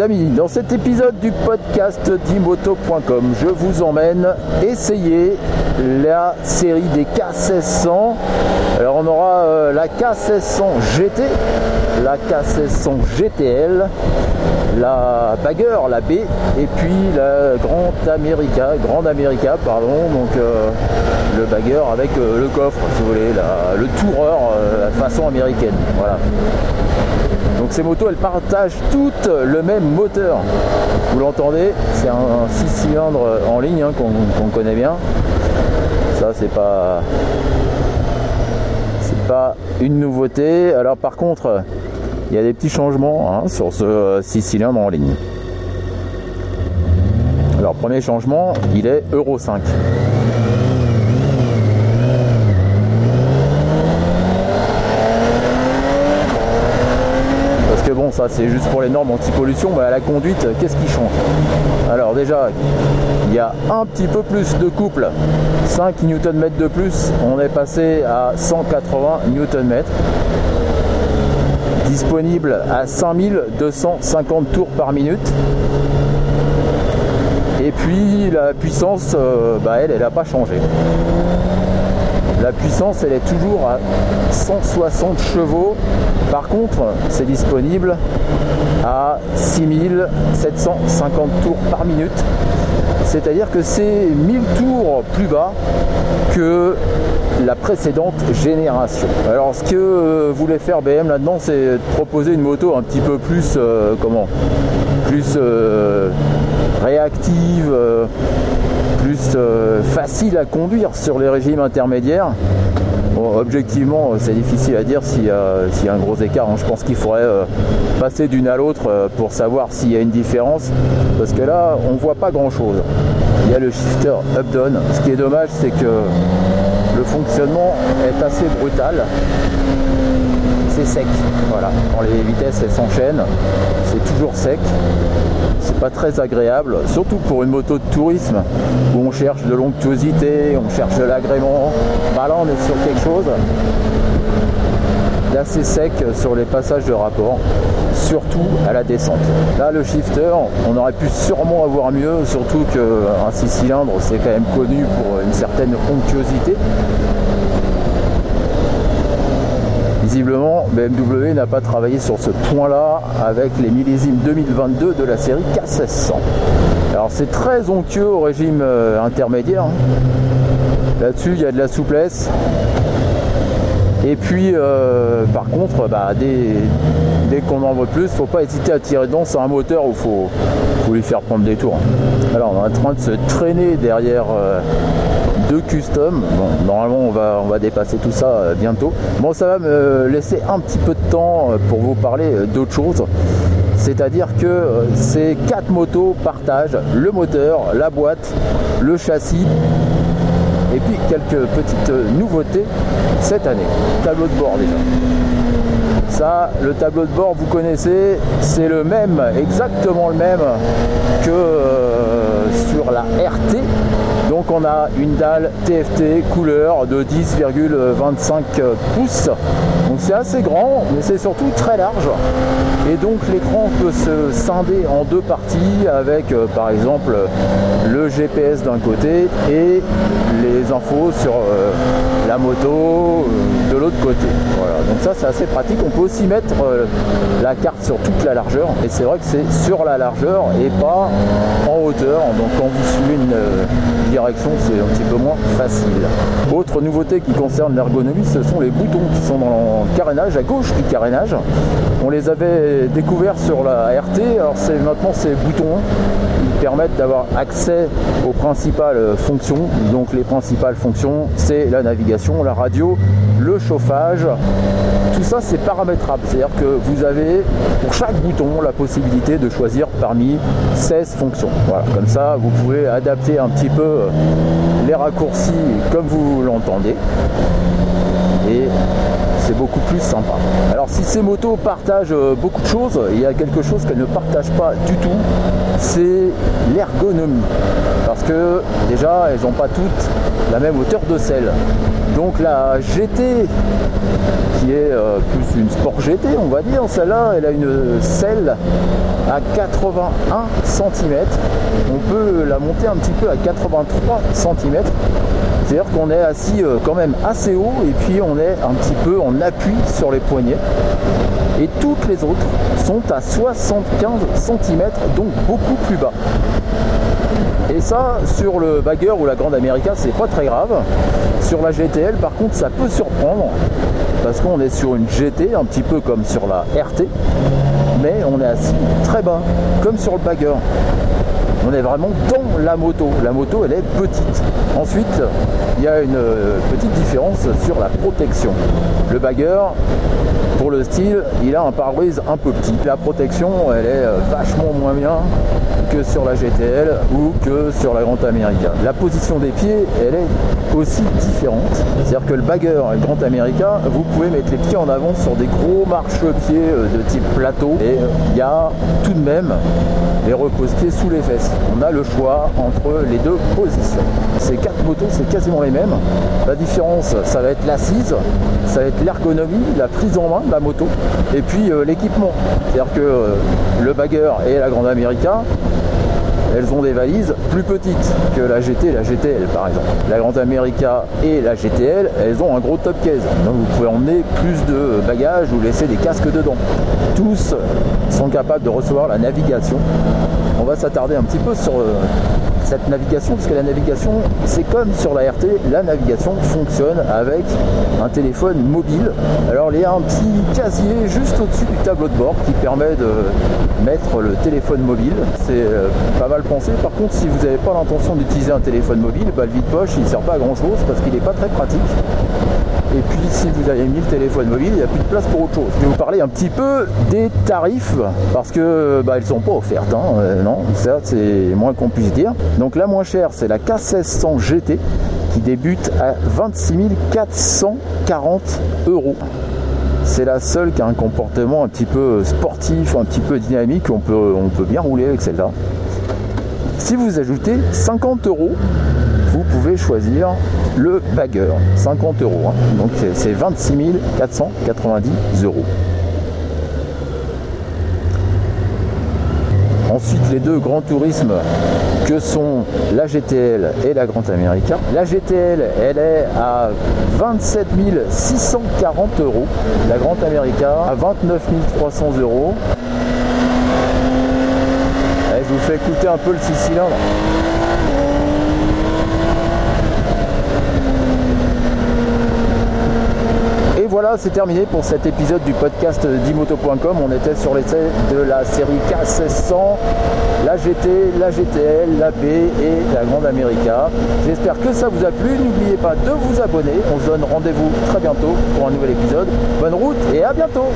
Amis, dans cet épisode du podcast d'imoto.com, je vous emmène essayer la série des K1600. Alors on aura euh, la K1600 GT, la K1600 GTL, la Bagger, la B, et puis la Grande America, Grande America, pardon, donc euh, le Bagger avec euh, le coffre, si vous voulez, le Tourer façon américaine. Voilà. Donc ces motos, elles partagent toutes le même moteur. Vous l'entendez, c'est un 6 cylindres en ligne hein, qu'on connaît bien. Ça, c'est pas c'est pas une nouveauté. Alors par contre, il y a des petits changements hein, sur ce 6 cylindres en ligne. Alors premier changement, il est Euro 5. Ça c'est juste pour les normes anti-pollution, mais à la conduite, qu'est-ce qui change Alors déjà, il y a un petit peu plus de couple, 5 Nm de plus, on est passé à 180 Nm. Disponible à 5250 tours par minute. Et puis la puissance, euh, bah, elle, elle n'a pas changé. La puissance, elle est toujours à 160 chevaux. Par contre, c'est disponible à 6750 tours par minute. C'est-à-dire que c'est 1000 tours plus bas que la précédente génération. Alors ce que euh, voulait faire BM là-dedans, c'est proposer une moto un petit peu plus euh, comment? Plus euh, réactive, plus facile à conduire sur les régimes intermédiaires. Objectivement, c'est difficile à dire s'il y, a un gros écart. Hein. Je pense qu'il faudrait euh, passer d'une à l'autre euh, pour savoir s'il y a une différence. Parce que là, on ne voit pas grand-chose. Il y a le shifter up-down. Ce qui est dommage, c'est que le fonctionnement est assez brutal. Sec. Voilà. Quand les vitesses s'enchaînent, c'est toujours sec c'est pas très agréable, surtout pour une moto de tourisme où on cherche de l'onctuosité, on cherche de l'agrément. Bah là on est sur quelque chose d'assez sec sur les passages de rapport, surtout à la descente. Là le shifter, on aurait pu sûrement avoir mieux, surtout qu'un 6 cylindres c'est quand même connu pour une certaine onctuosité. Visiblement, BMW n'a pas travaillé sur ce point-là avec les millésimes 2022 de la série K1600. Alors c'est très onctueux au régime euh, intermédiaire. Hein. Là-dessus, il y a de la souplesse. Et puis, euh, par contre, bah, dès, qu'on en veut plus, faut pas hésiter à tirer dedans. C'est un moteur où il faut, lui faire prendre des tours. Alors, on est en train de se traîner derrière euh, custom. Bon, normalement, on va, on va dépasser tout ça euh, bientôt. Bon, ça va me laisser un petit peu de temps euh, pour vous parler euh, d'autre chose. C'est-à-dire que ces quatre motos partagent le moteur, la boîte, le châssis et puis quelques petites nouveautés cette année. Tableau de bord déjà. Ça, le tableau de bord, vous connaissez, c'est le même, exactement le même que sur la RT donc on a une dalle TFT couleur de 10,25 pouces. Donc c'est assez grand, mais c'est surtout très large. Et donc l'écran peut se scinder en deux parties avec euh, par exemple le GPS d'un côté et les infos sur euh, la moto euh, de l'autre côté. Voilà, donc ça c'est assez pratique. On peut aussi mettre la carte sur toute la largeur. Et c'est vrai que c'est sur la largeur et pas en hauteur. Donc quand vous suivez une c'est un petit peu moins facile. Autre nouveauté qui concerne l'ergonomie, ce sont les boutons qui sont dans le carénage, à gauche du carénage. On les avait découverts sur la RT, alors c'est maintenant ces boutons permettent d'avoir accès aux principales fonctions. Donc les principales fonctions, c'est la navigation, la radio, le chauffage. Tout ça c'est paramétrable, c'est-à-dire que vous avez pour chaque bouton la possibilité de choisir parmi 16 fonctions. Voilà, comme ça vous pouvez adapter un petit peu les raccourcis comme vous l'entendez. Et c'est beaucoup plus sympa. Alors si ces motos partagent euh, beaucoup de choses, il y a quelque chose qu'elles ne partagent pas du tout, c'est l'ergonomie. Parce que déjà, elles n'ont pas toutes la même hauteur de selle. Donc la GT, qui est euh, plus une Sport GT, on va dire, celle-là, elle a une selle à 81 cm. On peut la monter un petit peu à 83 cm. C'est-à-dire qu'on est assis euh, quand même assez haut et puis on est un petit peu en appui sur les poignets. Et toutes les autres sont à 75 cm, donc beaucoup plus bas. Et ça, sur le Bagger ou la Grande America, c'est pas très grave. Sur la GTL, par contre, ça peut surprendre parce qu'on est sur une GT, un petit peu comme sur la RT, mais on est assis très bas, comme sur le Bagger. On est vraiment dans la moto. La moto, elle est petite. Ensuite, il y a une euh, petite différence sur la protection. Le Bagger, pour le style, il a un pare-brise un peu petit. La protection, elle est euh, vachement moins bien que sur la GTL ou que sur la Grande America. La position des pieds, elle est aussi différente. C'est-à-dire que le bagger et le Grand America, vous pouvez mettre les pieds en avant sur des gros marchepieds euh, de type plateau et il y a tout de même les repose-pieds sous les fesses. On a le choix entre les deux positions. Ces quatre motos, c'est quasiment les mêmes. La différence, ça va être l'assise, ça va être l'ergonomie, la prise en main de la moto et puis euh, l'équipement. C'est-à-dire que euh, le bagger et la Grande America, elles ont des valises plus petites que la GT et la GTL par exemple. La Grande America et la GTL, elles ont un gros top case. Donc vous pouvez emmener plus de bagages ou laisser des casques dedans. Tous sont capables de recevoir la navigation. On va s'attarder un petit peu sur euh, cette navigation, parce que la navigation, c'est comme sur la RT, la navigation fonctionne avec un téléphone mobile. Alors il y a un petit casier juste au-dessus du tableau de bord qui permet de mettre le téléphone mobile. C'est euh, pas mal pensé. Par contre, si vous n'avez pas l'intention d'utiliser un téléphone mobile, bah, le vide-poche, il ne sert pas à grand chose parce qu'il n'est pas très pratique. Et puis si vous avez mis le téléphone mobile, il n'y a plus de place pour autre chose. Je vais vous parler un petit peu des tarifs parce que bah, elles sont pas offertes. Hein. Euh, non, ça c'est moins qu'on puisse dire. Donc la moins chère c'est la K1600 GT qui débute à 26 440 euros. C'est la seule qui a un comportement un petit peu sportif, un petit peu dynamique. On peut, on peut bien rouler avec celle-là. Si vous ajoutez 50 euros, vous pouvez choisir le bagger, 50 euros. Hein. Donc c'est 26 490 euros. Les deux grands tourismes que sont la GTL et la Grande America. La GTL, elle est à 27 640 euros. La Grande America à 29 300 euros. je vous fais écouter un peu le 6 cylindres. Voilà, c'est terminé pour cet épisode du podcast d'imoto.com. On était sur l'essai de la série K1600, la GT, la GTL, la B et la Grande America. J'espère que ça vous a plu. N'oubliez pas de vous abonner. On se donne rendez-vous très bientôt pour un nouvel épisode. Bonne route et à bientôt